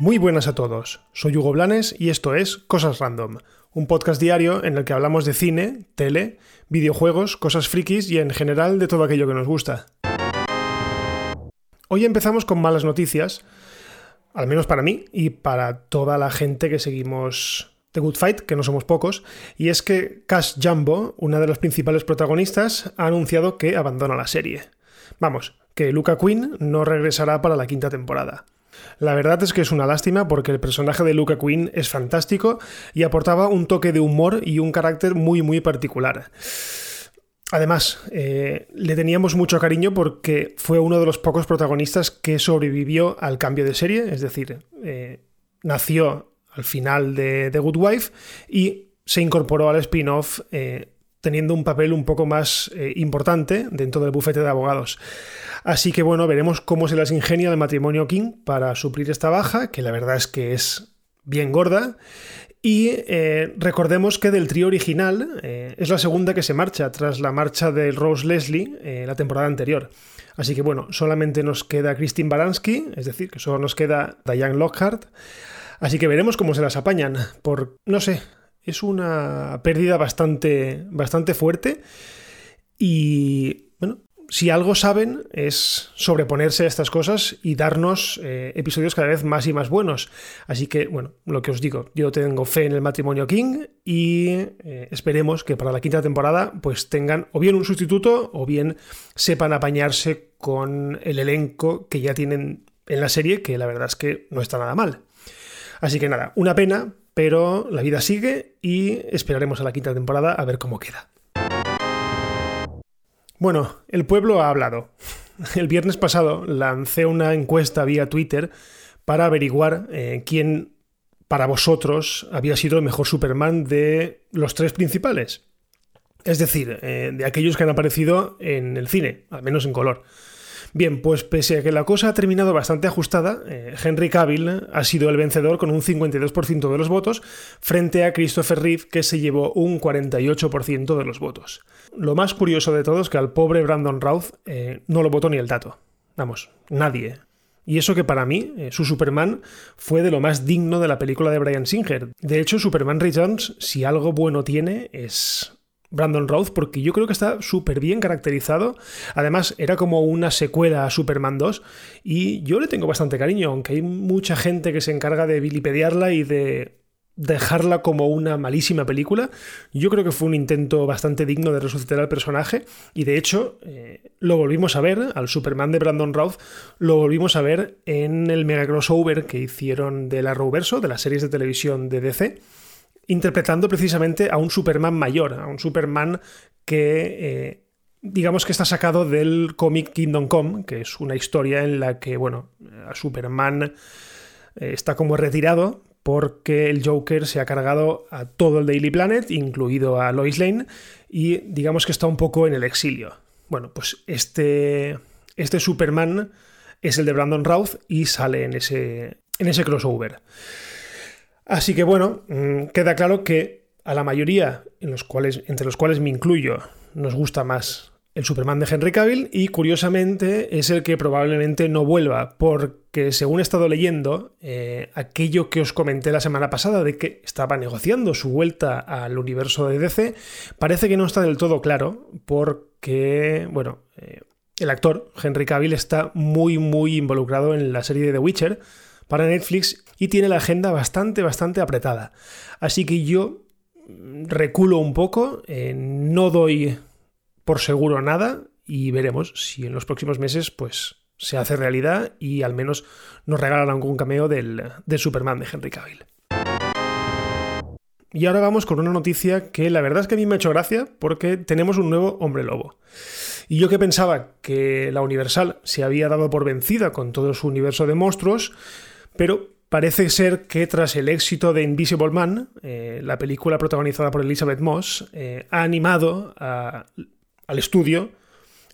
Muy buenas a todos, soy Hugo Blanes y esto es Cosas Random, un podcast diario en el que hablamos de cine, tele, videojuegos, cosas frikis y en general de todo aquello que nos gusta. Hoy empezamos con malas noticias, al menos para mí y para toda la gente que seguimos The Good Fight, que no somos pocos, y es que Cash Jumbo, una de las principales protagonistas, ha anunciado que abandona la serie. Vamos, que Luca Quinn no regresará para la quinta temporada. La verdad es que es una lástima porque el personaje de Luca Quinn es fantástico y aportaba un toque de humor y un carácter muy muy particular. Además, eh, le teníamos mucho cariño porque fue uno de los pocos protagonistas que sobrevivió al cambio de serie, es decir, eh, nació al final de The Good Wife y se incorporó al spin-off eh, teniendo un papel un poco más importante dentro del bufete de abogados. Así que bueno, veremos cómo se las ingenia el matrimonio King para suplir esta baja, que la verdad es que es bien gorda. Y eh, recordemos que del trío original eh, es la segunda que se marcha tras la marcha de Rose Leslie eh, la temporada anterior. Así que bueno, solamente nos queda Christine Baranski, es decir, que solo nos queda Diane Lockhart. Así que veremos cómo se las apañan. Por, no sé, es una pérdida bastante, bastante fuerte. Y bueno, si algo saben es sobreponerse a estas cosas y darnos eh, episodios cada vez más y más buenos. Así que, bueno, lo que os digo, yo tengo fe en el matrimonio King y eh, esperemos que para la quinta temporada pues tengan o bien un sustituto o bien sepan apañarse con el elenco que ya tienen en la serie, que la verdad es que no está nada mal. Así que nada, una pena, pero la vida sigue y esperaremos a la quinta temporada a ver cómo queda. Bueno, el pueblo ha hablado. El viernes pasado lancé una encuesta vía Twitter para averiguar eh, quién para vosotros había sido el mejor Superman de los tres principales. Es decir, eh, de aquellos que han aparecido en el cine, al menos en color. Bien, pues pese a que la cosa ha terminado bastante ajustada, eh, Henry Cavill ha sido el vencedor con un 52% de los votos frente a Christopher Reeve que se llevó un 48% de los votos. Lo más curioso de todo es que al pobre Brandon Routh eh, no lo votó ni el dato. Vamos, nadie. Y eso que para mí, eh, su Superman fue de lo más digno de la película de Brian Singer. De hecho, Superman Returns, si algo bueno tiene, es Brandon Routh porque yo creo que está súper bien caracterizado. Además, era como una secuela a Superman 2 y yo le tengo bastante cariño, aunque hay mucha gente que se encarga de vilipediarla y de dejarla como una malísima película. Yo creo que fue un intento bastante digno de resucitar al personaje y de hecho eh, lo volvimos a ver, al Superman de Brandon Routh, lo volvimos a ver en el mega crossover que hicieron de la Arrowverso, de las series de televisión de DC interpretando precisamente a un Superman mayor, a un Superman que eh, digamos que está sacado del cómic Kingdom Come, que es una historia en la que, bueno, a Superman eh, está como retirado porque el Joker se ha cargado a todo el Daily Planet, incluido a Lois Lane, y digamos que está un poco en el exilio. Bueno, pues este, este Superman es el de Brandon Routh y sale en ese, en ese crossover. Así que bueno, mm, queda claro que a la mayoría, en los cuales, entre los cuales me incluyo, nos gusta más el Superman de Henry Cavill y curiosamente es el que probablemente no vuelva, porque según he estado leyendo, eh, aquello que os comenté la semana pasada de que estaba negociando su vuelta al universo de DC, parece que no está del todo claro, porque, bueno, eh, el actor Henry Cavill está muy, muy involucrado en la serie de The Witcher para Netflix y tiene la agenda bastante, bastante apretada. Así que yo reculo un poco, eh, no doy por seguro nada y veremos si en los próximos meses pues se hace realidad y al menos nos regalan algún cameo del, del Superman de Henry Cavill. Y ahora vamos con una noticia que la verdad es que a mí me ha hecho gracia porque tenemos un nuevo hombre lobo. Y yo que pensaba que la Universal se había dado por vencida con todo su universo de monstruos, pero Parece ser que tras el éxito de Invisible Man, eh, la película protagonizada por Elizabeth Moss, eh, ha animado al estudio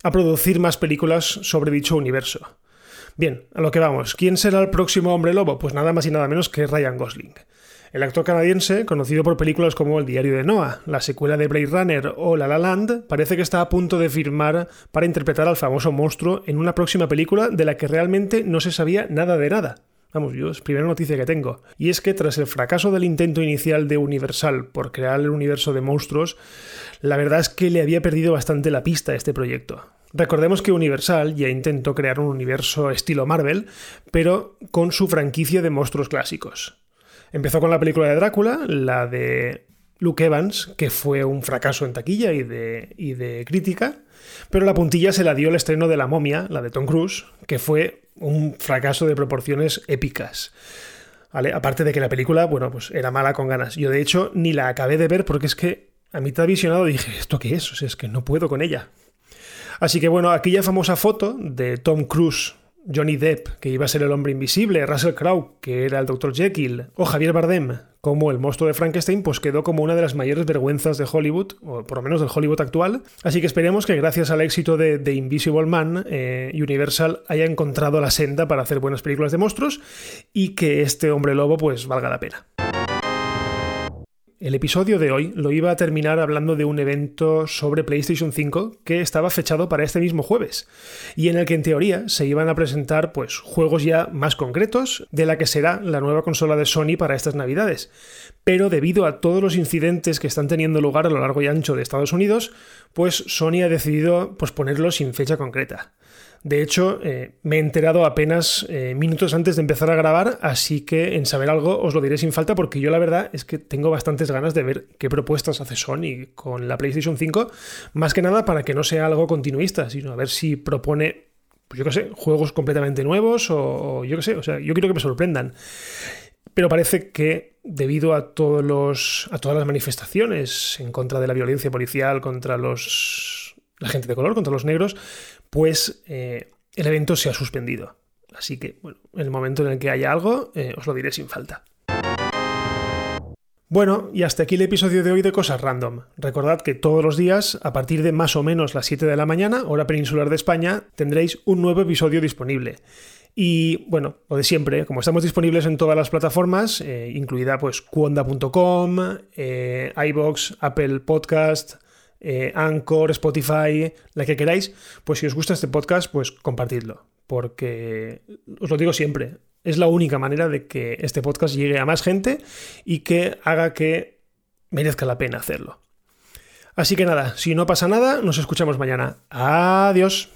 a producir más películas sobre dicho universo. Bien, a lo que vamos. ¿Quién será el próximo hombre lobo? Pues nada más y nada menos que Ryan Gosling. El actor canadiense, conocido por películas como El diario de Noah, la secuela de Blade Runner o La La Land, parece que está a punto de firmar para interpretar al famoso monstruo en una próxima película de la que realmente no se sabía nada de nada. Vamos, yo es primera noticia que tengo. Y es que tras el fracaso del intento inicial de Universal por crear el universo de monstruos, la verdad es que le había perdido bastante la pista a este proyecto. Recordemos que Universal ya intentó crear un universo estilo Marvel, pero con su franquicia de monstruos clásicos. Empezó con la película de Drácula, la de Luke Evans, que fue un fracaso en taquilla y de, y de crítica, pero la puntilla se la dio el estreno de La momia, la de Tom Cruise, que fue un fracaso de proporciones épicas. Aparte de que la película, bueno, pues era mala con ganas. Yo de hecho ni la acabé de ver porque es que a mitad visionado dije, ¿esto qué es? O sea, es que no puedo con ella. Así que bueno, aquella famosa foto de Tom Cruise Johnny Depp, que iba a ser el hombre invisible, Russell Crowe, que era el Dr. Jekyll, o Javier Bardem, como el monstruo de Frankenstein, pues quedó como una de las mayores vergüenzas de Hollywood, o por lo menos del Hollywood actual. Así que esperemos que gracias al éxito de The Invisible Man, eh, Universal haya encontrado la senda para hacer buenas películas de monstruos y que este hombre lobo pues valga la pena. El episodio de hoy lo iba a terminar hablando de un evento sobre PlayStation 5 que estaba fechado para este mismo jueves y en el que en teoría se iban a presentar pues juegos ya más concretos de la que será la nueva consola de Sony para estas Navidades. Pero debido a todos los incidentes que están teniendo lugar a lo largo y ancho de Estados Unidos, pues Sony ha decidido posponerlo sin fecha concreta. De hecho, eh, me he enterado apenas eh, minutos antes de empezar a grabar, así que en saber algo os lo diré sin falta porque yo la verdad es que tengo bastantes ganas de ver qué propuestas hace Sony con la PlayStation 5, más que nada para que no sea algo continuista, sino a ver si propone, pues yo qué sé, juegos completamente nuevos o, yo qué sé, o sea, yo quiero que me sorprendan. Pero parece que debido a, todos los, a todas las manifestaciones en contra de la violencia policial, contra los, la gente de color, contra los negros, pues eh, el evento se ha suspendido. Así que, bueno, en el momento en el que haya algo, eh, os lo diré sin falta. Bueno, y hasta aquí el episodio de hoy de Cosas Random. Recordad que todos los días, a partir de más o menos las 7 de la mañana, hora peninsular de España, tendréis un nuevo episodio disponible. Y bueno, lo de siempre, como estamos disponibles en todas las plataformas, eh, incluida pues cuonda.com, iBox, Apple Podcast, eh, Anchor, Spotify, la que queráis, pues si os gusta este podcast, pues compartidlo, porque os lo digo siempre, es la única manera de que este podcast llegue a más gente y que haga que merezca la pena hacerlo. Así que nada, si no pasa nada, nos escuchamos mañana. Adiós.